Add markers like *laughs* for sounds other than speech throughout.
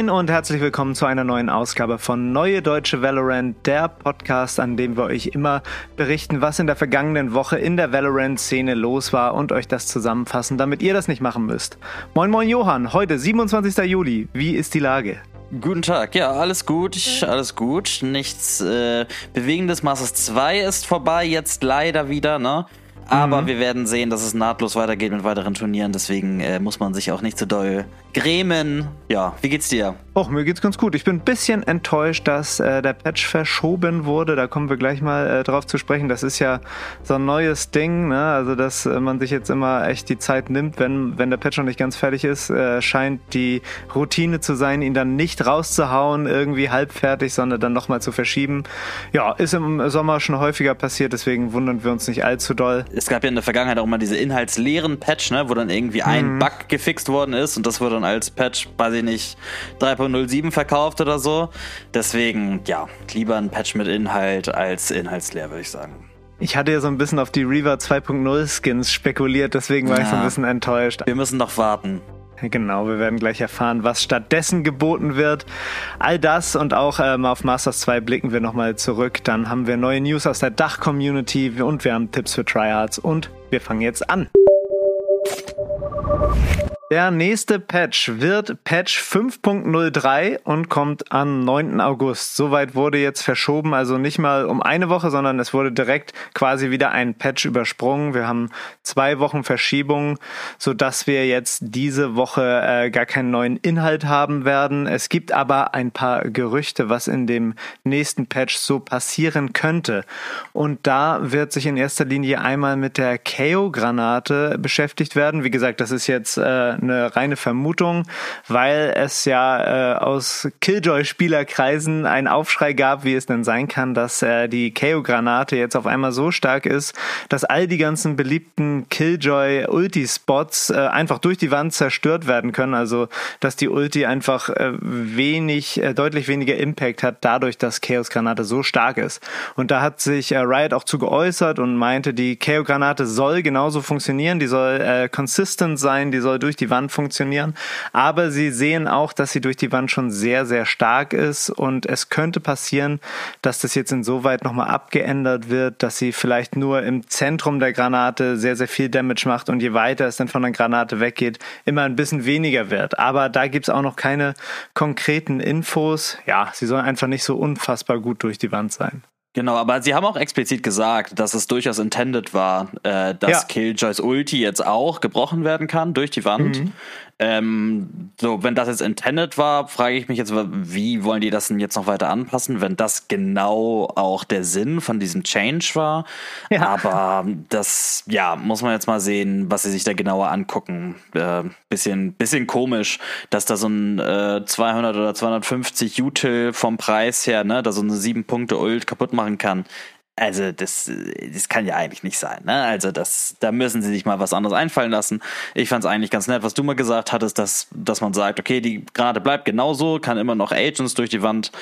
Moin und herzlich willkommen zu einer neuen Ausgabe von Neue Deutsche Valorant, der Podcast, an dem wir euch immer berichten, was in der vergangenen Woche in der Valorant-Szene los war und euch das zusammenfassen, damit ihr das nicht machen müsst. Moin Moin Johann, heute 27. Juli, wie ist die Lage? Guten Tag, ja, alles gut, alles gut. Nichts äh, Bewegendes. Masters 2 ist vorbei, jetzt leider wieder, ne? Aber mhm. wir werden sehen, dass es nahtlos weitergeht mit weiteren Turnieren. Deswegen äh, muss man sich auch nicht zu doll grämen. Ja, wie geht's dir? Och, mir geht's ganz gut. Ich bin ein bisschen enttäuscht, dass äh, der Patch verschoben wurde. Da kommen wir gleich mal äh, drauf zu sprechen. Das ist ja so ein neues Ding, ne? Also, dass äh, man sich jetzt immer echt die Zeit nimmt, wenn, wenn der Patch noch nicht ganz fertig ist, äh, scheint die Routine zu sein, ihn dann nicht rauszuhauen, irgendwie halbfertig, sondern dann nochmal zu verschieben. Ja, ist im Sommer schon häufiger passiert, deswegen wundern wir uns nicht allzu doll. Es gab ja in der Vergangenheit auch mal diese inhaltsleeren Patch, ne? Wo dann irgendwie ein mhm. Bug gefixt worden ist und das wurde dann als Patch, weiß ich nicht, 3.07 verkauft oder so. Deswegen, ja, lieber ein Patch mit Inhalt als inhaltsleer, würde ich sagen. Ich hatte ja so ein bisschen auf die Reaver 2.0 Skins spekuliert, deswegen war ja. ich so ein bisschen enttäuscht. Wir müssen noch warten. Genau, wir werden gleich erfahren, was stattdessen geboten wird. All das und auch ähm, auf Masters 2 blicken wir nochmal zurück. Dann haben wir neue News aus der Dach-Community und wir haben Tipps für Tryhards und wir fangen jetzt an. Der nächste Patch wird Patch 5.03 und kommt am 9. August. Soweit wurde jetzt verschoben, also nicht mal um eine Woche, sondern es wurde direkt quasi wieder ein Patch übersprungen. Wir haben zwei Wochen Verschiebung, so dass wir jetzt diese Woche äh, gar keinen neuen Inhalt haben werden. Es gibt aber ein paar Gerüchte, was in dem nächsten Patch so passieren könnte. Und da wird sich in erster Linie einmal mit der KO-Granate beschäftigt werden. Wie gesagt, das ist jetzt äh, eine reine Vermutung, weil es ja äh, aus Killjoy-Spielerkreisen einen Aufschrei gab, wie es denn sein kann, dass äh, die KO-Granate jetzt auf einmal so stark ist, dass all die ganzen beliebten Killjoy-Ulti-Spots äh, einfach durch die Wand zerstört werden können. Also, dass die Ulti einfach äh, wenig, äh, deutlich weniger Impact hat, dadurch, dass Chaos-Granate so stark ist. Und da hat sich äh, Riot auch zu geäußert und meinte, die KO-Granate soll genauso funktionieren, die soll äh, consistent sein, die soll durch die Wand funktionieren. Aber sie sehen auch, dass sie durch die Wand schon sehr, sehr stark ist und es könnte passieren, dass das jetzt insoweit nochmal abgeändert wird, dass sie vielleicht nur im Zentrum der Granate sehr, sehr viel Damage macht und je weiter es dann von der Granate weggeht, immer ein bisschen weniger wird. Aber da gibt es auch noch keine konkreten Infos. Ja, sie soll einfach nicht so unfassbar gut durch die Wand sein. Genau, aber sie haben auch explizit gesagt, dass es durchaus intended war, äh, dass ja. Killjoys Ulti jetzt auch gebrochen werden kann durch die Wand. Mhm. Ähm, so, wenn das jetzt intended war, frage ich mich jetzt, wie wollen die das denn jetzt noch weiter anpassen, wenn das genau auch der Sinn von diesem Change war. Ja. Aber das, ja, muss man jetzt mal sehen, was sie sich da genauer angucken. Äh, bisschen, bisschen komisch, dass da so ein äh, 200 oder 250 Util vom Preis her, ne, da so eine 7 Punkte Ult kaputt machen kann. Also das, das kann ja eigentlich nicht sein. Ne? Also das, da müssen sie sich mal was anderes einfallen lassen. Ich fand es eigentlich ganz nett, was du mal gesagt hattest, dass, dass man sagt, okay, die Granate bleibt genauso, kann immer noch Agents durch die Wand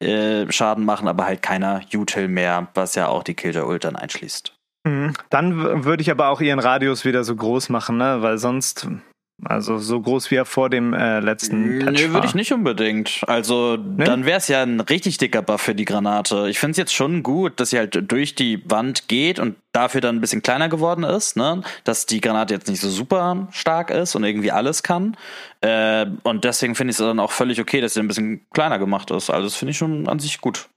äh, Schaden machen, aber halt keiner Util mehr, was ja auch die Killjoy Ult dann einschließt. Mhm. Dann würde ich aber auch ihren Radius wieder so groß machen, ne? weil sonst also so groß wie er vor dem äh, letzten Patch Nee, würde ich nicht unbedingt. Also nee? dann wäre es ja ein richtig dicker Buff für die Granate. Ich finde es jetzt schon gut, dass sie halt durch die Wand geht und dafür dann ein bisschen kleiner geworden ist, ne? Dass die Granate jetzt nicht so super stark ist und irgendwie alles kann. Äh, und deswegen finde ich es dann auch völlig okay, dass sie ein bisschen kleiner gemacht ist. Also das finde ich schon an sich gut.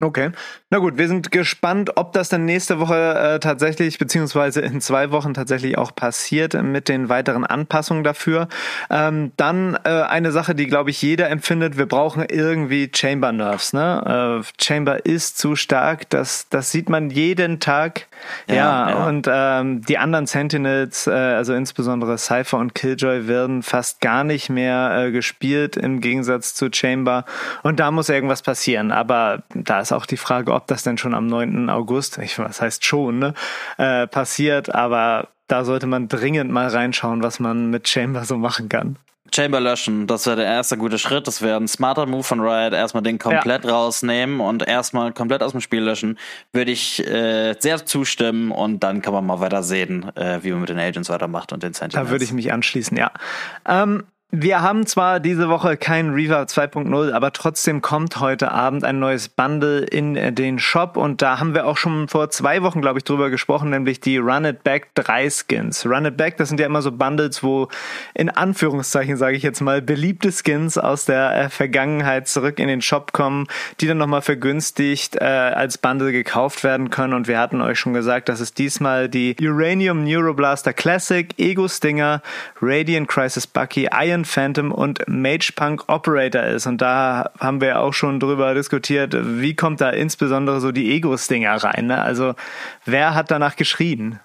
Okay. Na gut, wir sind gespannt, ob das dann nächste Woche äh, tatsächlich, beziehungsweise in zwei Wochen tatsächlich auch passiert mit den weiteren Anpassungen dafür. Ähm, dann äh, eine Sache, die, glaube ich, jeder empfindet, wir brauchen irgendwie Chamber Nerves. Ne? Äh, Chamber ist zu stark, das, das sieht man jeden Tag. Ja, ja, ja. und ähm, die anderen Sentinels, äh, also insbesondere Cypher und Killjoy, werden fast gar nicht mehr äh, gespielt im Gegensatz zu Chamber. Und da muss irgendwas passieren. Aber da ist auch die Frage, ob das denn schon am 9. August, ich was heißt schon, ne, äh, passiert. Aber da sollte man dringend mal reinschauen, was man mit Chamber so machen kann. Chamber löschen, das wäre der erste gute Schritt. Das wäre ein smarter Move von Riot. Erstmal den komplett ja. rausnehmen und erstmal komplett aus dem Spiel löschen. Würde ich äh, sehr zustimmen und dann kann man mal weiter sehen, äh, wie man mit den Agents weitermacht und den Sentinels. Da würde ich mich anschließen, ja. Ähm, wir haben zwar diese Woche kein Reaver 2.0, aber trotzdem kommt heute Abend ein neues Bundle in den Shop und da haben wir auch schon vor zwei Wochen, glaube ich, drüber gesprochen, nämlich die Run It Back 3 Skins. Run It Back, das sind ja immer so Bundles, wo in Anführungszeichen, sage ich jetzt mal, beliebte Skins aus der äh, Vergangenheit zurück in den Shop kommen, die dann nochmal vergünstigt äh, als Bundle gekauft werden können und wir hatten euch schon gesagt, dass es diesmal die Uranium Neuroblaster Classic, Ego Stinger, Radiant Crisis Bucky, Iron Iron Phantom und Mage Punk Operator ist. Und da haben wir auch schon drüber diskutiert, wie kommt da insbesondere so die Ego-Stinger rein. Ne? Also wer hat danach geschrien?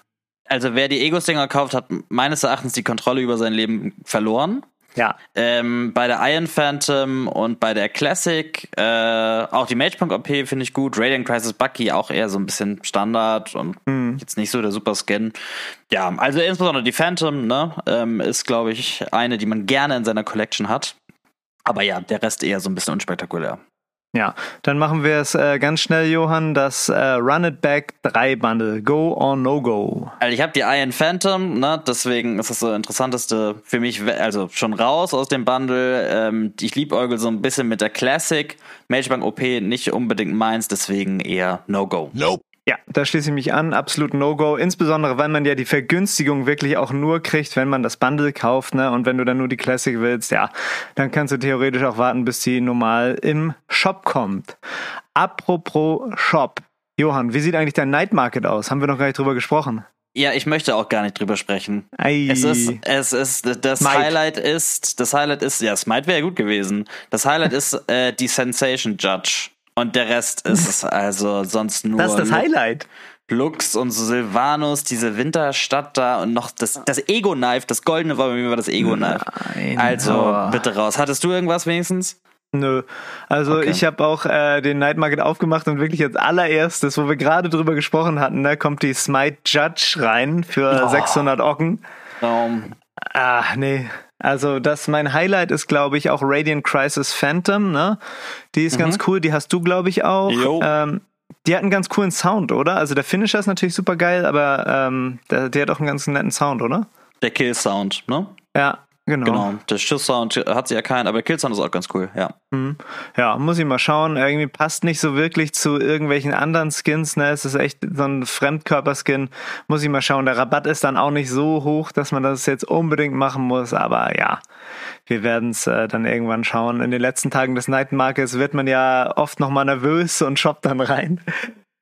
Also wer die Ego-Stinger kauft, hat meines Erachtens die Kontrolle über sein Leben verloren. Ja. Ähm, bei der Iron Phantom und bei der Classic, äh, auch die Magepunk OP finde ich gut. Radiant Crisis Bucky auch eher so ein bisschen Standard und mhm. jetzt nicht so der Super Skin. Ja, also insbesondere die Phantom, ne, ähm, ist glaube ich eine, die man gerne in seiner Collection hat. Aber ja, der Rest eher so ein bisschen unspektakulär. Ja, dann machen wir es äh, ganz schnell, Johann. Das äh, Run It Back 3 Bundle. Go or No Go? Also ich habe die Iron Phantom, ne? deswegen ist das so interessanteste für mich, also schon raus aus dem Bundle. Ähm, ich liebäugel so ein bisschen mit der Classic. Magebank OP nicht unbedingt meins, deswegen eher No Go. Nope. Ja, da schließe ich mich an. Absolut No-Go. Insbesondere, weil man ja die Vergünstigung wirklich auch nur kriegt, wenn man das Bundle kauft. Ne? Und wenn du dann nur die Classic willst, ja, dann kannst du theoretisch auch warten, bis die normal im Shop kommt. Apropos Shop. Johann, wie sieht eigentlich dein Night Market aus? Haben wir noch gar nicht drüber gesprochen. Ja, ich möchte auch gar nicht drüber sprechen. Ei. Es ist, es ist, das Smite. Highlight ist, das Highlight ist, ja, Smite wäre gut gewesen. Das Highlight ist äh, die Sensation Judge. Und der Rest ist *laughs* also sonst nur. Das ist das Highlight. Lux und Silvanus, diese Winterstadt da und noch das, das Ego-Knife, das goldene war bei mir das Ego-Knife. Also oh. bitte raus. Hattest du irgendwas wenigstens? Nö. Also okay. ich habe auch äh, den Night Market aufgemacht und wirklich als allererstes, wo wir gerade drüber gesprochen hatten, da kommt die Smite Judge rein für oh. 600 Ocken. Um. Ah, nee. Also das mein Highlight ist, glaube ich, auch Radiant Crisis Phantom, ne? Die ist mhm. ganz cool, die hast du, glaube ich, auch. Ähm, die hat einen ganz coolen Sound, oder? Also der Finisher ist natürlich super geil, aber ähm, der, der hat auch einen ganz netten Sound, oder? Der Kill-Sound, ne? Ja, Genau. genau. Der Schusssound hat sie ja keinen, aber Killsound ist auch ganz cool, ja. Mhm. Ja, muss ich mal schauen. Irgendwie passt nicht so wirklich zu irgendwelchen anderen Skins, ne? Es ist echt so ein Fremdkörperskin. Muss ich mal schauen. Der Rabatt ist dann auch nicht so hoch, dass man das jetzt unbedingt machen muss, aber ja. Wir werden es äh, dann irgendwann schauen. In den letzten Tagen des Night Markets wird man ja oft nochmal nervös und shoppt dann rein. *laughs*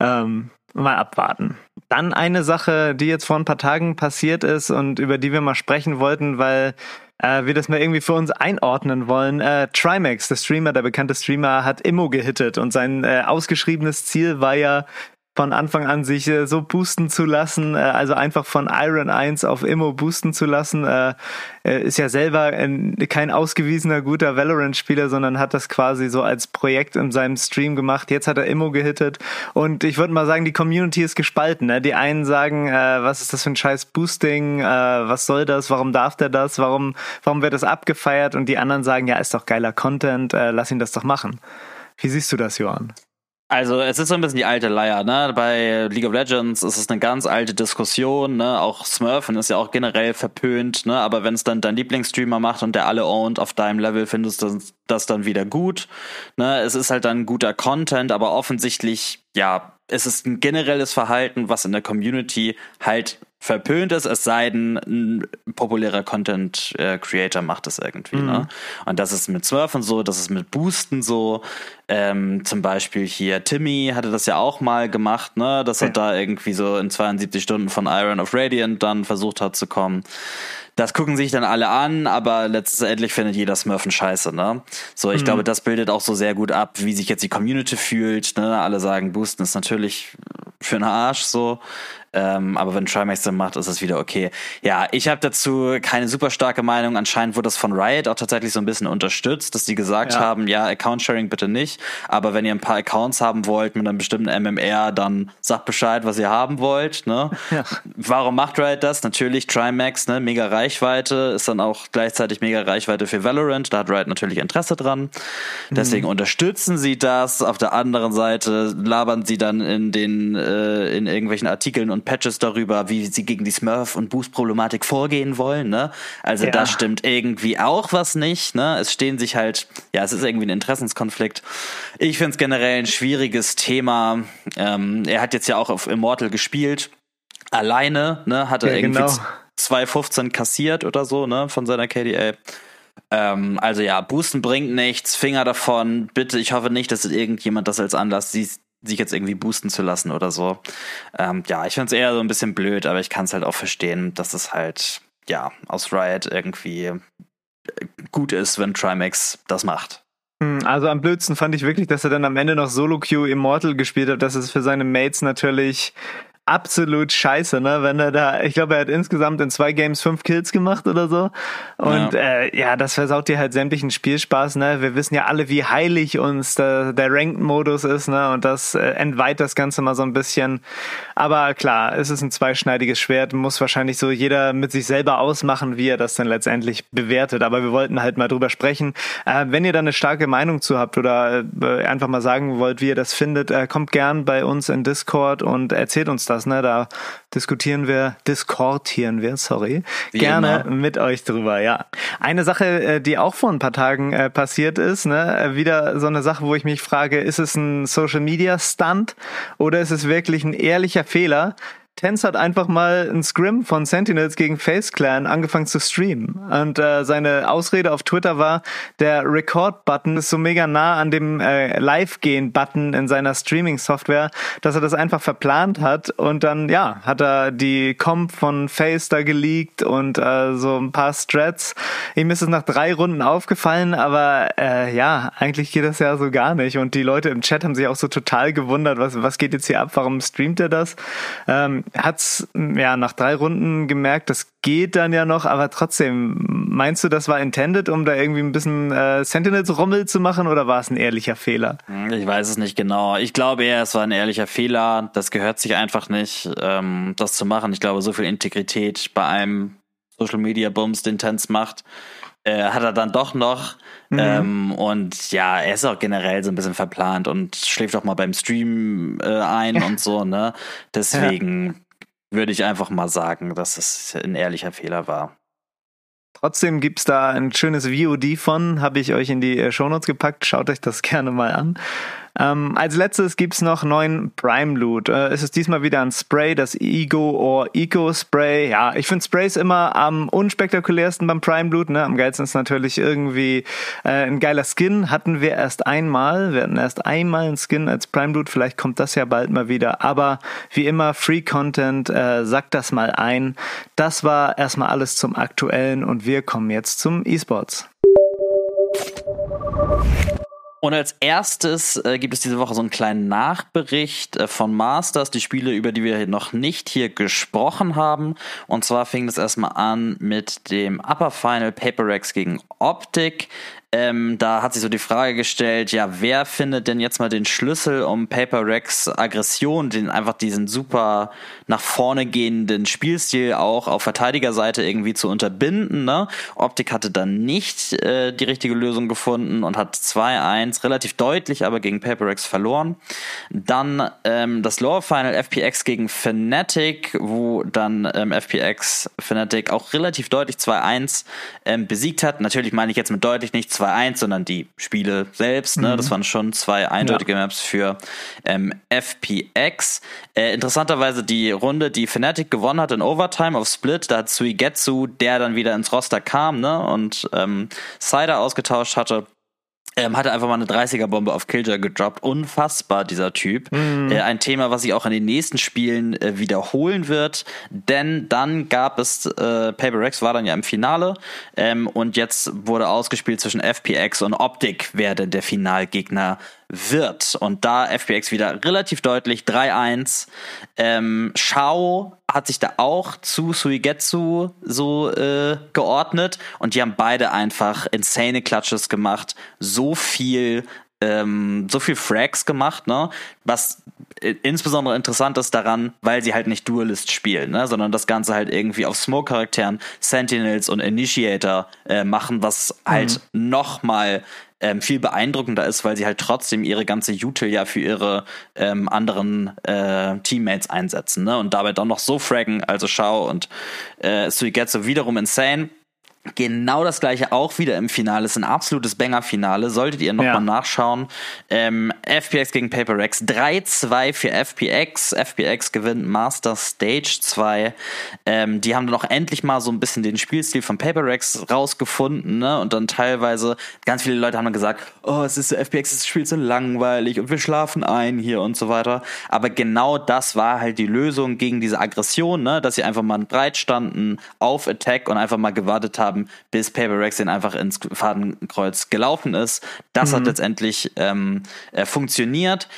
Ähm, mal abwarten. Dann eine Sache, die jetzt vor ein paar Tagen passiert ist und über die wir mal sprechen wollten, weil äh, wir das mal irgendwie für uns einordnen wollen. Äh, Trimax, der Streamer, der bekannte Streamer, hat Immo gehittet und sein äh, ausgeschriebenes Ziel war ja, von Anfang an sich äh, so boosten zu lassen, äh, also einfach von Iron 1 auf Immo boosten zu lassen, äh, ist ja selber ein, kein ausgewiesener guter Valorant-Spieler, sondern hat das quasi so als Projekt in seinem Stream gemacht. Jetzt hat er Immo gehittet und ich würde mal sagen, die Community ist gespalten. Ne? Die einen sagen, äh, was ist das für ein scheiß Boosting, äh, was soll das, warum darf der das, warum, warum wird das abgefeiert und die anderen sagen, ja, ist doch geiler Content, äh, lass ihn das doch machen. Wie siehst du das, Johann? Also es ist so ein bisschen die alte Leier, ne? Bei League of Legends ist es eine ganz alte Diskussion, ne? Auch Smurfen ist ja auch generell verpönt, ne? Aber wenn es dann dein Lieblingsstreamer macht und der alle owned auf deinem Level, findest du das dann wieder gut. Ne? Es ist halt dann guter Content, aber offensichtlich, ja, es ist ein generelles Verhalten, was in der Community halt verpönt ist, es sei denn, ein populärer Content äh, Creator macht es irgendwie. Ne? Mhm. Ne? Und das ist mit Smurfen so, das ist mit Boosten so. Ähm, zum Beispiel hier Timmy hatte das ja auch mal gemacht, ne? dass er da irgendwie so in 72 Stunden von Iron of Radiant dann versucht hat zu kommen. Das gucken sich dann alle an, aber letztendlich findet jeder Smurfen scheiße, ne? So, ich mhm. glaube, das bildet auch so sehr gut ab, wie sich jetzt die Community fühlt, ne? Alle sagen, Boosten ist natürlich für einen Arsch, so. Ähm, aber wenn Trimax dann macht, ist es wieder okay. Ja, ich habe dazu keine super starke Meinung. Anscheinend wurde das von Riot auch tatsächlich so ein bisschen unterstützt, dass die gesagt ja. haben, ja, Account-Sharing bitte nicht. Aber wenn ihr ein paar Accounts haben wollt mit einem bestimmten MMR, dann sagt Bescheid, was ihr haben wollt. Ne? *laughs* Ja. Warum macht Riot das? Natürlich Trimax, ne? mega Reichweite, ist dann auch gleichzeitig mega Reichweite für Valorant. Da hat Riot natürlich Interesse dran. Deswegen mhm. unterstützen sie das. Auf der anderen Seite labern sie dann in den äh, in irgendwelchen Artikeln und Patches darüber, wie sie gegen die Smurf und Boost Problematik vorgehen wollen. Ne? Also ja. da stimmt irgendwie auch was nicht. Ne? Es stehen sich halt, ja, es ist irgendwie ein Interessenskonflikt. Ich finde es generell ein schwieriges Thema. Ähm, er hat jetzt ja auch auf Immortal gespielt alleine, ne, hat er ja, irgendwie genau. 2,15 kassiert oder so, ne, von seiner KDA. Ähm, also ja, Boosten bringt nichts, Finger davon. Bitte, ich hoffe nicht, dass irgendjemand das als Anlass sieht, sich jetzt irgendwie boosten zu lassen oder so. Ähm, ja, ich finde es eher so ein bisschen blöd, aber ich kann es halt auch verstehen, dass es halt, ja, aus Riot irgendwie äh, gut ist, wenn Trimax das macht. Hm, also am blödsten fand ich wirklich, dass er dann am Ende noch Solo Q Immortal gespielt hat. Das ist für seine Mates natürlich absolut scheiße, ne? Wenn er da, ich glaube, er hat insgesamt in zwei Games fünf Kills gemacht oder so. Und ja, äh, ja das versaut dir halt sämtlichen Spielspaß, ne? Wir wissen ja alle, wie heilig uns der, der Ranked-Modus ist, ne? Und das äh, entweiht das Ganze mal so ein bisschen. Aber klar, es ist ein zweischneidiges Schwert, muss wahrscheinlich so jeder mit sich selber ausmachen, wie er das dann letztendlich bewertet. Aber wir wollten halt mal drüber sprechen. Äh, wenn ihr da eine starke Meinung zu habt oder äh, einfach mal sagen wollt, wie ihr das findet, äh, kommt gern bei uns in Discord und erzählt uns das das, ne? Da diskutieren wir, diskortieren wir, sorry, Wie gerne immer. mit euch drüber, ja. Eine Sache, äh, die auch vor ein paar Tagen äh, passiert ist, ne? Äh, wieder so eine Sache, wo ich mich frage, ist es ein Social Media Stunt oder ist es wirklich ein ehrlicher Fehler? Tense hat einfach mal ein Scrim von Sentinels gegen Face Clan angefangen zu streamen. Und äh, seine Ausrede auf Twitter war, der Record-Button ist so mega nah an dem äh, Live-Gehen-Button in seiner Streaming-Software, dass er das einfach verplant hat. Und dann, ja, hat er die Comp von Face da geleakt und äh, so ein paar Strats. Ihm ist es nach drei Runden aufgefallen, aber äh, ja, eigentlich geht das ja so gar nicht. Und die Leute im Chat haben sich auch so total gewundert, was, was geht jetzt hier ab, warum streamt er das? Ähm, hat's ja nach drei Runden gemerkt, das geht dann ja noch, aber trotzdem, meinst du, das war intended, um da irgendwie ein bisschen äh, Sentinels-Rummel zu machen oder war es ein ehrlicher Fehler? Hm, ich weiß es nicht genau. Ich glaube eher, es war ein ehrlicher Fehler. Das gehört sich einfach nicht, ähm, das zu machen. Ich glaube, so viel Integrität bei einem Social Media Bums, den Tense macht, äh, hat er dann doch noch. Mhm. Ähm, und ja, er ist auch generell so ein bisschen verplant und schläft auch mal beim Stream äh, ein und so, ne? Deswegen ja. würde ich einfach mal sagen, dass es ein ehrlicher Fehler war. Trotzdem gibt's da ein schönes VOD von, habe ich euch in die äh, Shownotes gepackt. Schaut euch das gerne mal an. Ähm, als letztes gibt's noch neuen Prime Loot. Äh, es ist diesmal wieder ein Spray, das Ego or Eco Spray. Ja, ich finde Sprays immer am unspektakulärsten beim Prime Loot. Ne? Am geilsten ist natürlich irgendwie äh, ein geiler Skin. Hatten wir erst einmal. Wir hatten erst einmal einen Skin als Prime Loot. Vielleicht kommt das ja bald mal wieder. Aber wie immer, Free Content, äh, sagt das mal ein. Das war erstmal alles zum Aktuellen und wir kommen jetzt zum E-Sports. Und als erstes äh, gibt es diese Woche so einen kleinen Nachbericht äh, von Masters, die Spiele, über die wir noch nicht hier gesprochen haben. Und zwar fing es erstmal an mit dem Upper Final Paper Rex gegen Optik. Ähm, da hat sich so die Frage gestellt, ja, wer findet denn jetzt mal den Schlüssel, um Paper Rex Aggression, den einfach diesen super nach vorne gehenden Spielstil auch auf Verteidigerseite irgendwie zu unterbinden. Ne? Optik hatte dann nicht äh, die richtige Lösung gefunden und hat 2-1 relativ deutlich aber gegen Paper Rex verloren. Dann ähm, das Lower Final FPX gegen Fnatic, wo dann ähm, FPX Fnatic auch relativ deutlich 2-1 ähm, besiegt hat. Natürlich meine ich jetzt mit deutlich nicht 2-1, sondern die Spiele selbst. Ne? Mhm. Das waren schon zwei eindeutige ja. Maps für ähm, FPX. Äh, interessanterweise die Runde, die Fnatic gewonnen hat in Overtime auf Split, da hat Suigetsu, der dann wieder ins Roster kam ne? und ähm, Cider ausgetauscht hatte, ähm, hatte einfach mal eine 30er-Bombe auf Killjoy gedroppt. Unfassbar, dieser Typ. Mhm. Äh, ein Thema, was sich auch in den nächsten Spielen äh, wiederholen wird. Denn dann gab es, äh, Paper Rex war dann ja im Finale. Ähm, und jetzt wurde ausgespielt zwischen FPX und Optic, wer denn der Finalgegner wird. Und da FPX wieder relativ deutlich 3-1. Ähm, Shao hat sich da auch zu Suigetsu so äh, geordnet und die haben beide einfach insane Clutches gemacht. So viel ähm, so viel Frags gemacht, ne? Was insbesondere interessant ist daran, weil sie halt nicht Duelist spielen, ne? sondern das Ganze halt irgendwie auf Smoke-Charakteren, Sentinels und Initiator äh, machen, was halt mhm. nochmal ähm, viel beeindruckender ist, weil sie halt trotzdem ihre ganze Util ja für ihre ähm, anderen äh, Teammates einsetzen ne? und dabei dann noch so fraggen, also Shao und äh, Suigetsu wiederum insane Genau das gleiche auch wieder im Finale. Es ist ein absolutes Banger-Finale. Solltet ihr nochmal ja. Mal nachschauen. Ähm, FPX gegen Paper Rex. 3-2 für FPX. FPX gewinnt Master Stage 2. Ähm, die haben dann auch endlich mal so ein bisschen den Spielstil von Paper Rex rausgefunden. Ne? Und dann teilweise, ganz viele Leute haben dann gesagt, oh, es ist FPX, das Spiel so langweilig und wir schlafen ein hier und so weiter. Aber genau das war halt die Lösung gegen diese Aggression, ne? dass sie einfach mal breit standen auf Attack und einfach mal gewartet haben, haben, bis Paper Rex den einfach ins Fadenkreuz gelaufen ist. Das mhm. hat letztendlich ähm, äh, funktioniert.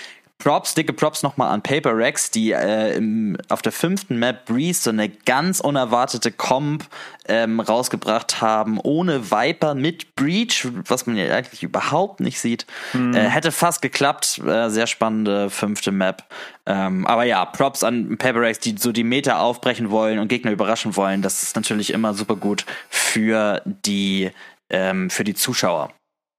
Props, dicke Props nochmal an Paper Rex, die äh, im, auf der fünften Map Breeze so eine ganz unerwartete Comp ähm, rausgebracht haben, ohne Viper mit Breach, was man ja eigentlich überhaupt nicht sieht. Mhm. Äh, hätte fast geklappt, äh, sehr spannende fünfte Map. Ähm, aber ja, Props an Paper Rex, die so die Meter aufbrechen wollen und Gegner überraschen wollen. Das ist natürlich immer super gut für die, ähm, für die Zuschauer.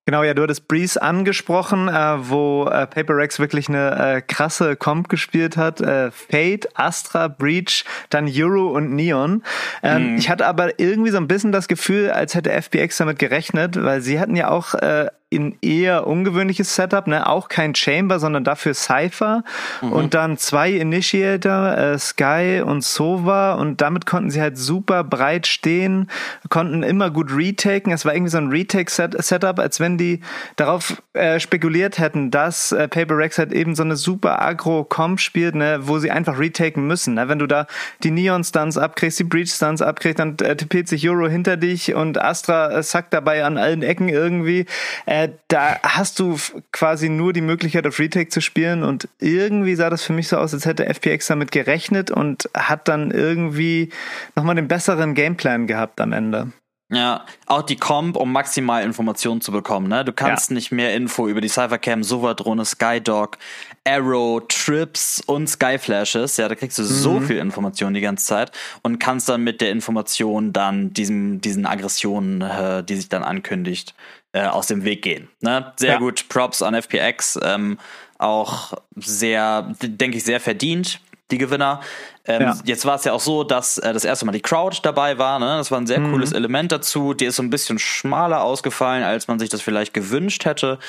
Genau, ja, du hattest Breeze angesprochen, äh, wo äh, Paper Rex wirklich eine äh, krasse Comp gespielt hat. Äh, Fate, Astra, Breach, dann Euro und Neon. Ähm, mhm. Ich hatte aber irgendwie so ein bisschen das Gefühl, als hätte FBX damit gerechnet, weil sie hatten ja auch äh, in eher ungewöhnliches Setup, ne? Auch kein Chamber, sondern dafür Cypher mhm. und dann zwei Initiator, äh, Sky und Sova und damit konnten sie halt super breit stehen, konnten immer gut retaken. Es war irgendwie so ein Retake-Setup, als wenn die darauf äh, spekuliert hätten, dass äh, Paper Rex halt eben so eine super Agro-Comp spielt, ne? wo sie einfach retaken müssen. Ne? Wenn du da die Neon-Stunts abkriegst, die Breach-Stunts abkriegst, dann äh, tippiert sich Euro hinter dich und Astra äh, sackt dabei an allen Ecken irgendwie. Äh, da hast du quasi nur die Möglichkeit, auf Retake zu spielen und irgendwie sah das für mich so aus, als hätte FPX damit gerechnet und hat dann irgendwie nochmal den besseren Gameplan gehabt am Ende. Ja, auch die Comp, um maximal Informationen zu bekommen. Ne? Du kannst ja. nicht mehr Info über die Cyphercam, Sova-Drohne, Skydog, Arrow, Trips und Skyflashes. Ja, da kriegst du mhm. so viel Information die ganze Zeit und kannst dann mit der Information dann diesen, diesen Aggressionen, äh, die sich dann ankündigt, äh, aus dem Weg gehen. Ne? Sehr ja. gut, Props an FPX. Ähm, auch sehr, denke ich, sehr verdient, die Gewinner. Ähm, ja. Jetzt war es ja auch so, dass äh, das erste Mal die Crowd dabei war. Ne? Das war ein sehr mhm. cooles Element dazu. Die ist so ein bisschen schmaler ausgefallen, als man sich das vielleicht gewünscht hätte.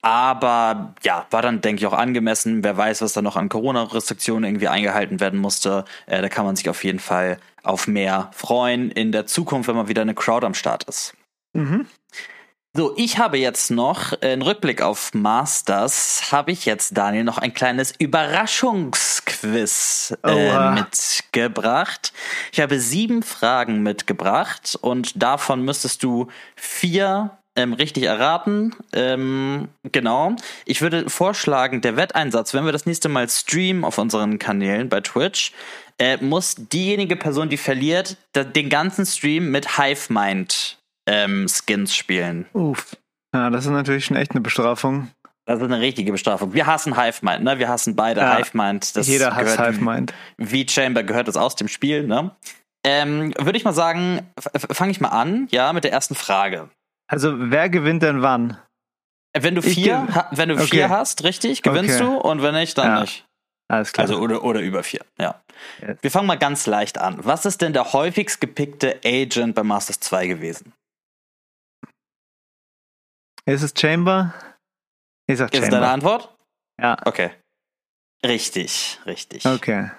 Aber ja, war dann, denke ich, auch angemessen. Wer weiß, was da noch an Corona-Restriktionen irgendwie eingehalten werden musste. Äh, da kann man sich auf jeden Fall auf mehr freuen in der Zukunft, wenn man wieder eine Crowd am Start ist. Mhm. So, ich habe jetzt noch äh, einen Rückblick auf Masters. Habe ich jetzt, Daniel, noch ein kleines Überraschungsquiz äh, mitgebracht. Ich habe sieben Fragen mitgebracht und davon müsstest du vier ähm, richtig erraten. Ähm, genau. Ich würde vorschlagen, der Wetteinsatz, wenn wir das nächste Mal streamen auf unseren Kanälen bei Twitch, äh, muss diejenige Person, die verliert, den ganzen Stream mit Hive Mind ähm, Skins spielen. Uff. Ja, das ist natürlich schon echt eine Bestrafung. Das ist eine richtige Bestrafung. Wir hassen Hive Mind, ne? Wir hassen beide ja, Hive Mind. Das jeder hasst Hive Mind. Wie Chamber gehört das aus dem Spiel, ne? Ähm, Würde ich mal sagen, fange ich mal an, ja, mit der ersten Frage. Also, wer gewinnt denn wann? Wenn du vier, wenn du okay. vier hast, richtig, gewinnst okay. du und wenn nicht, dann ja. nicht. Alles klar. Also oder, oder über vier, ja. Yes. Wir fangen mal ganz leicht an. Was ist denn der häufigst gepickte Agent bei Masters 2 gewesen? Ist es Chamber? Ich sag Chamber. Ist deine Antwort? Ja. Okay. Richtig, richtig. Okay.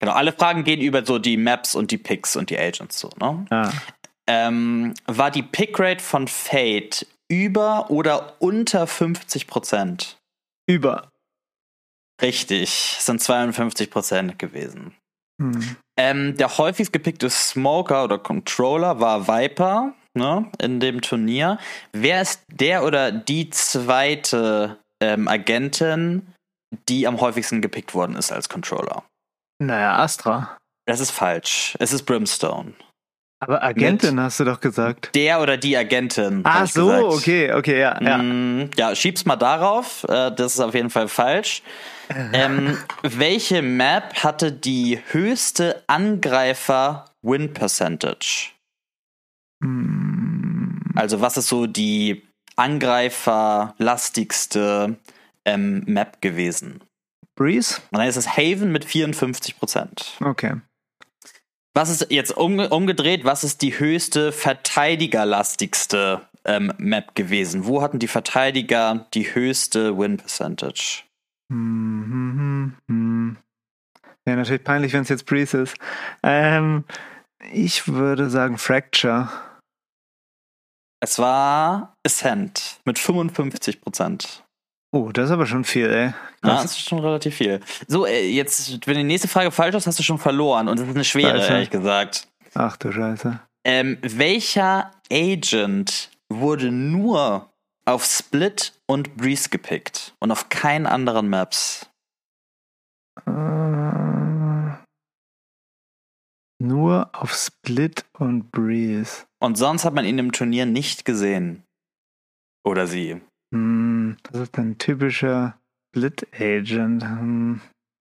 Genau, alle Fragen gehen über so die Maps und die Picks und die Agents so, ne? Ah. Ähm, war die Pickrate von Fate über oder unter 50 Prozent? Über. Richtig, es sind 52 Prozent gewesen. Hm. Ähm, der häufigst gepickte Smoker oder Controller war Viper ne, in dem Turnier. Wer ist der oder die zweite ähm, Agentin, die am häufigsten gepickt worden ist als Controller? Naja, Astra. Das ist falsch. Es ist Brimstone. Aber Agentin Mit hast du doch gesagt. Der oder die Agentin. Ah, so, gesagt. okay, okay, ja. Ja, mm, ja schieb's mal darauf. Äh, das ist auf jeden Fall falsch. *laughs* ähm, welche Map hatte die höchste Angreifer-Win Percentage? Hm. Also, was ist so die angreiferlastigste ähm, Map gewesen? Breeze? Und dann ist es Haven mit 54% Okay. Was ist jetzt umge umgedreht? Was ist die höchste verteidigerlastigste ähm, Map gewesen? Wo hatten die Verteidiger die höchste Win Percentage? Hm, hm, hm, ja, natürlich peinlich, wenn es jetzt Breeze ist. Ähm, ich würde sagen Fracture. Es war Ascent mit 55 Prozent. Oh, das ist aber schon viel, ey. Krass. Ja, das ist schon relativ viel. So, äh, jetzt, wenn die nächste Frage falsch ist, hast du schon verloren. Und das ist eine schwere, Scheiße. ehrlich gesagt. Ach du Scheiße. Ähm, welcher Agent wurde nur auf Split und Breeze gepickt und auf keinen anderen Maps? Äh, nur auf Split und Breeze. Und sonst hat man ihn im Turnier nicht gesehen. Oder sie. Hm, das ist ein typischer Split Agent. Hm.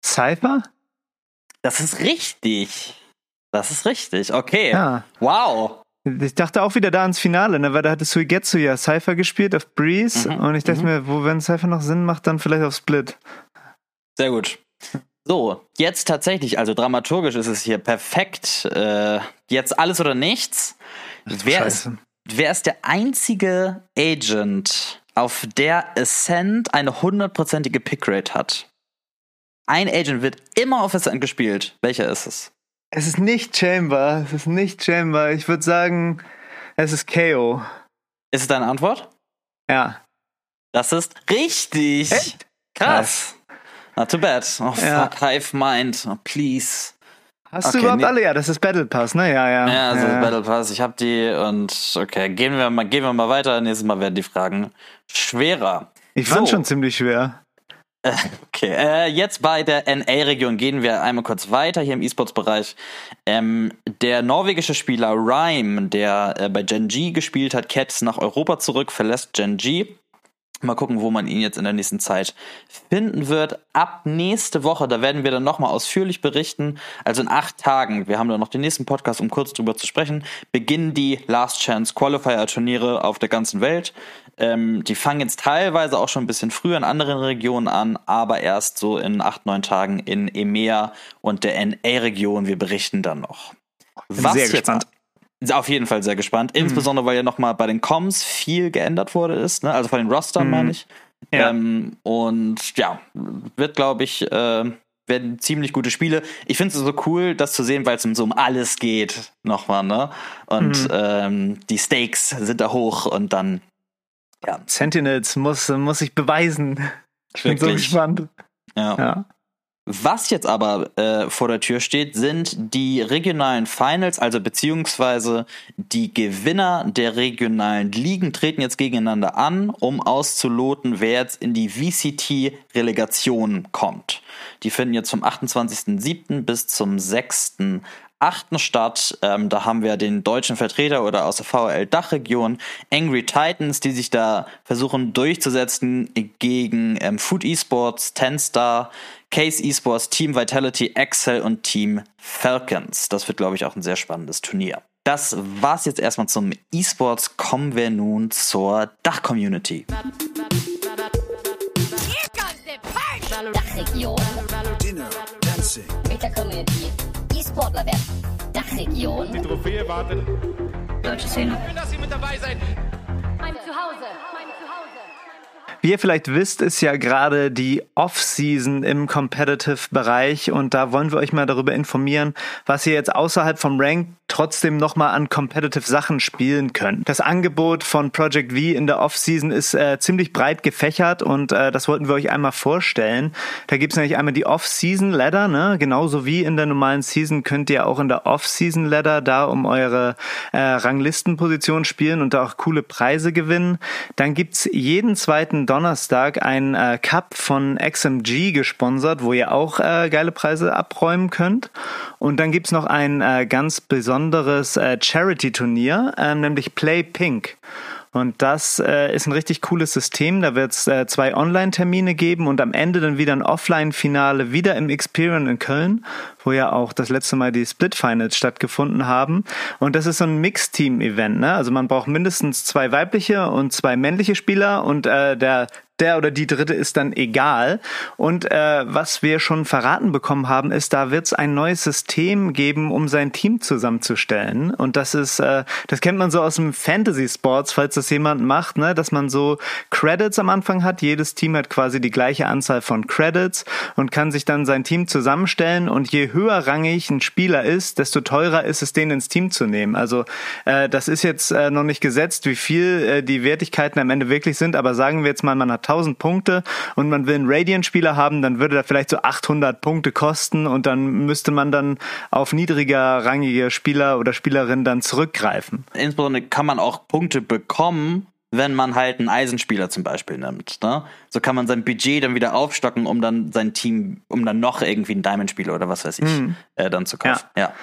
Cypher? Das ist richtig. Das ist richtig. Okay. Ja. Wow. Ich dachte auch wieder da ans Finale, ne? weil da hatte Suigetsu ja Cypher gespielt auf Breeze mhm, und ich dachte mhm. mir, wo wenn Cypher noch Sinn macht, dann vielleicht auf Split. Sehr gut. So, jetzt tatsächlich, also dramaturgisch ist es hier perfekt. Äh, jetzt alles oder nichts. Wer ist, wer ist der einzige Agent, auf der Ascent eine hundertprozentige Pickrate hat. Ein Agent wird immer auf Ascent gespielt. Welcher ist es? Es ist nicht Chamber. Es ist nicht Chamber. Ich würde sagen, es ist KO. Ist es deine Antwort? Ja. Das ist richtig. Echt? Krass. Not too bad. Oh, ja. fuck, Hive Mind. Oh, please. Hast okay, du überhaupt nee. alle? Ja, das ist Battle Pass, ne? Ja, ja. Ja, das ja. ist Battle Pass. Ich hab die und okay, gehen wir mal, gehen wir mal weiter. Nächstes Mal werden die Fragen schwerer. Ich fand so. schon ziemlich schwer. *laughs* Okay, äh, jetzt bei der NA-Region gehen wir einmal kurz weiter hier im E-Sports-Bereich. Ähm, der norwegische Spieler Rhyme, der äh, bei Gen G gespielt hat, kehrt nach Europa zurück, verlässt Gen G Mal gucken, wo man ihn jetzt in der nächsten Zeit finden wird. Ab nächste Woche, da werden wir dann nochmal ausführlich berichten. Also in acht Tagen, wir haben da noch den nächsten Podcast, um kurz drüber zu sprechen, beginnen die Last Chance Qualifier Turniere auf der ganzen Welt. Ähm, die fangen jetzt teilweise auch schon ein bisschen früher in anderen Regionen an, aber erst so in acht, neun Tagen in EMEA und der NA-Region. Wir berichten dann noch. Was Sehr gespannt. Auf jeden Fall sehr gespannt. Mhm. Insbesondere, weil ja nochmal bei den Coms viel geändert wurde ist, ne? also bei den Rostern mhm. meine ich. Ja. Ähm, und ja, wird, glaube ich, äh, werden ziemlich gute Spiele. Ich finde es so cool, das zu sehen, weil es so um alles geht nochmal, ne? Und mhm. ähm, die Stakes sind da hoch und dann, ja. Sentinels muss, muss sich beweisen. Ich bin so gespannt. Ja. ja. Was jetzt aber äh, vor der Tür steht, sind die regionalen Finals, also beziehungsweise die Gewinner der regionalen Ligen treten jetzt gegeneinander an, um auszuloten, wer jetzt in die VCT-Relegation kommt. Die finden jetzt vom 28.07. bis zum 6 achten statt. Ähm, da haben wir den deutschen Vertreter oder aus der VRL-Dachregion, Angry Titans, die sich da versuchen durchzusetzen gegen ähm, Food Esports, Tenstar, Case Esports, Team Vitality, Excel und Team Falcons. Das wird, glaube ich, auch ein sehr spannendes Turnier. Das war's jetzt erstmal zum E-Sports. Kommen wir nun zur Dach-Community. Dachregion. Dinner, Dancing. Mit der Community. E-Sportler werden. Dachregion. Die Trophäe wartet. Deutsche Szene. Schön, dass Sie mit dabei seid. Mein Zuhause. Wie ihr vielleicht wisst, ist ja gerade die Off-Season im Competitive-Bereich und da wollen wir euch mal darüber informieren, was ihr jetzt außerhalb vom Rank trotzdem nochmal an Competitive Sachen spielen könnt. Das Angebot von Project V in der Off-Season ist äh, ziemlich breit gefächert und äh, das wollten wir euch einmal vorstellen. Da gibt's nämlich einmal die Off-Season-Ladder, ne? genauso wie in der normalen Season könnt ihr auch in der Off-Season-Ladder da um eure äh, Ranglistenposition spielen und da auch coole Preise gewinnen. Dann gibt's jeden zweiten Donnerstag ein äh, Cup von XMG gesponsert, wo ihr auch äh, geile Preise abräumen könnt. Und dann gibt's noch ein äh, ganz besonderes äh, Charity-Turnier, äh, nämlich Play Pink. Und das äh, ist ein richtig cooles System. Da wird es äh, zwei Online-Termine geben und am Ende dann wieder ein Offline-Finale wieder im Experience in Köln, wo ja auch das letzte Mal die Split-Finals stattgefunden haben. Und das ist so ein Mixteam-Event. Ne? Also man braucht mindestens zwei weibliche und zwei männliche Spieler und äh, der der oder die dritte ist dann egal. Und äh, was wir schon verraten bekommen haben, ist, da wird es ein neues System geben, um sein Team zusammenzustellen. Und das ist, äh, das kennt man so aus dem Fantasy Sports, falls das jemand macht, ne, dass man so Credits am Anfang hat. Jedes Team hat quasi die gleiche Anzahl von Credits und kann sich dann sein Team zusammenstellen. Und je höherrangig ein Spieler ist, desto teurer ist es, den ins Team zu nehmen. Also äh, das ist jetzt äh, noch nicht gesetzt, wie viel äh, die Wertigkeiten am Ende wirklich sind. Aber sagen wir jetzt mal, man hat 1000 Punkte und man will einen Radiant-Spieler haben, dann würde er vielleicht so 800 Punkte kosten und dann müsste man dann auf niedriger rangige Spieler oder Spielerin dann zurückgreifen. Insbesondere kann man auch Punkte bekommen, wenn man halt einen Eisenspieler zum Beispiel nimmt. Ne? So kann man sein Budget dann wieder aufstocken, um dann sein Team, um dann noch irgendwie einen Diamond-Spieler oder was weiß ich, mhm. äh, dann zu kaufen. Ja. ja.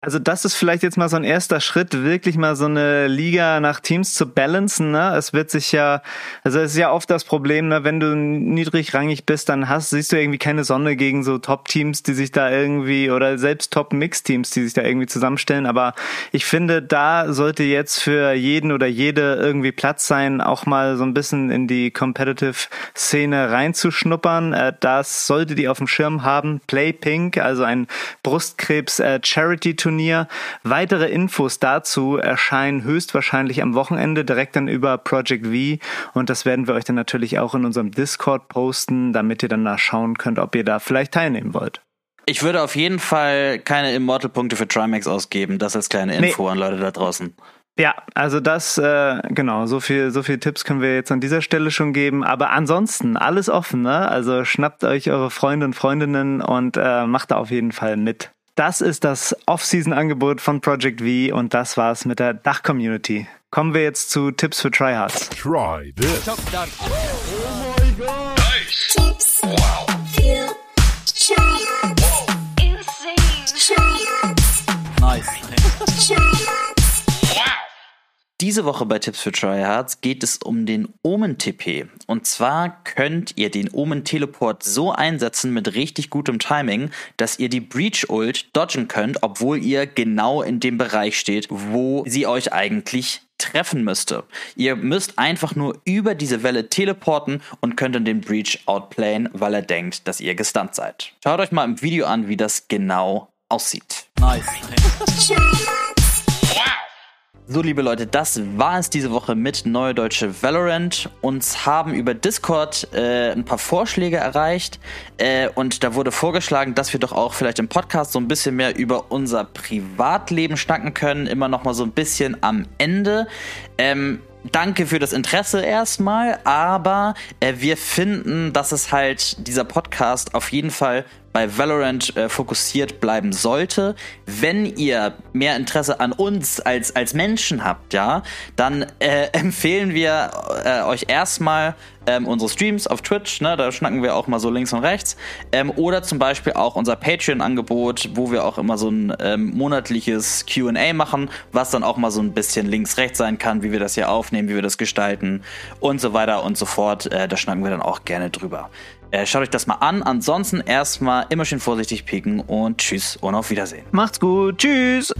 Also das ist vielleicht jetzt mal so ein erster Schritt, wirklich mal so eine Liga nach Teams zu balancen. Ne? Es wird sich ja, also es ist ja oft das Problem, ne? wenn du niedrigrangig bist, dann hast, siehst du irgendwie keine Sonne gegen so Top-Teams, die sich da irgendwie, oder selbst Top-Mix-Teams, die sich da irgendwie zusammenstellen. Aber ich finde, da sollte jetzt für jeden oder jede irgendwie Platz sein, auch mal so ein bisschen in die Competitive-Szene reinzuschnuppern. Äh, das solltet ihr auf dem Schirm haben. Play Pink, also ein Brustkrebs-Charity-Tour äh, Turnier. Weitere Infos dazu erscheinen höchstwahrscheinlich am Wochenende direkt dann über Project V und das werden wir euch dann natürlich auch in unserem Discord posten, damit ihr dann nachschauen könnt, ob ihr da vielleicht teilnehmen wollt. Ich würde auf jeden Fall keine Immortal-Punkte für Trimax ausgeben. Das als kleine Info nee. an Leute da draußen. Ja, also das, äh, genau, so viel, so viel Tipps können wir jetzt an dieser Stelle schon geben. Aber ansonsten alles offen, ne? Also schnappt euch eure Freunde und Freundinnen und äh, macht da auf jeden Fall mit. Das ist das Off-Season-Angebot von Project V und das war's mit der Dach-Community. Kommen wir jetzt zu Tipps für Tryhards. Try this. Oh my god. Nice. Tipps wow. Diese Woche bei Tipps für Tryhards geht es um den Omen-TP. Und zwar könnt ihr den Omen-Teleport so einsetzen mit richtig gutem Timing, dass ihr die Breach-Ult dodgen könnt, obwohl ihr genau in dem Bereich steht, wo sie euch eigentlich treffen müsste. Ihr müsst einfach nur über diese Welle teleporten und könnt dann den Breach outplayen, weil er denkt, dass ihr gestunt seid. Schaut euch mal im Video an, wie das genau aussieht. Nice. So, liebe Leute, das war es diese Woche mit Neue Deutsche Valorant. Uns haben über Discord äh, ein paar Vorschläge erreicht äh, und da wurde vorgeschlagen, dass wir doch auch vielleicht im Podcast so ein bisschen mehr über unser Privatleben schnacken können. Immer noch mal so ein bisschen am Ende. Ähm, danke für das Interesse erstmal, aber äh, wir finden, dass es halt dieser Podcast auf jeden Fall bei Valorant äh, fokussiert bleiben sollte. Wenn ihr mehr Interesse an uns als, als Menschen habt, ja, dann äh, *laughs* empfehlen wir äh, euch erstmal ähm, unsere Streams auf Twitch, ne, da schnacken wir auch mal so links und rechts. Ähm, oder zum Beispiel auch unser Patreon-Angebot, wo wir auch immer so ein ähm, monatliches QA machen, was dann auch mal so ein bisschen links-rechts sein kann, wie wir das hier aufnehmen, wie wir das gestalten und so weiter und so fort. Äh, da schnacken wir dann auch gerne drüber. Äh, schaut euch das mal an. Ansonsten erstmal immer schön vorsichtig pieken und tschüss und auf Wiedersehen. Macht's gut. Tschüss.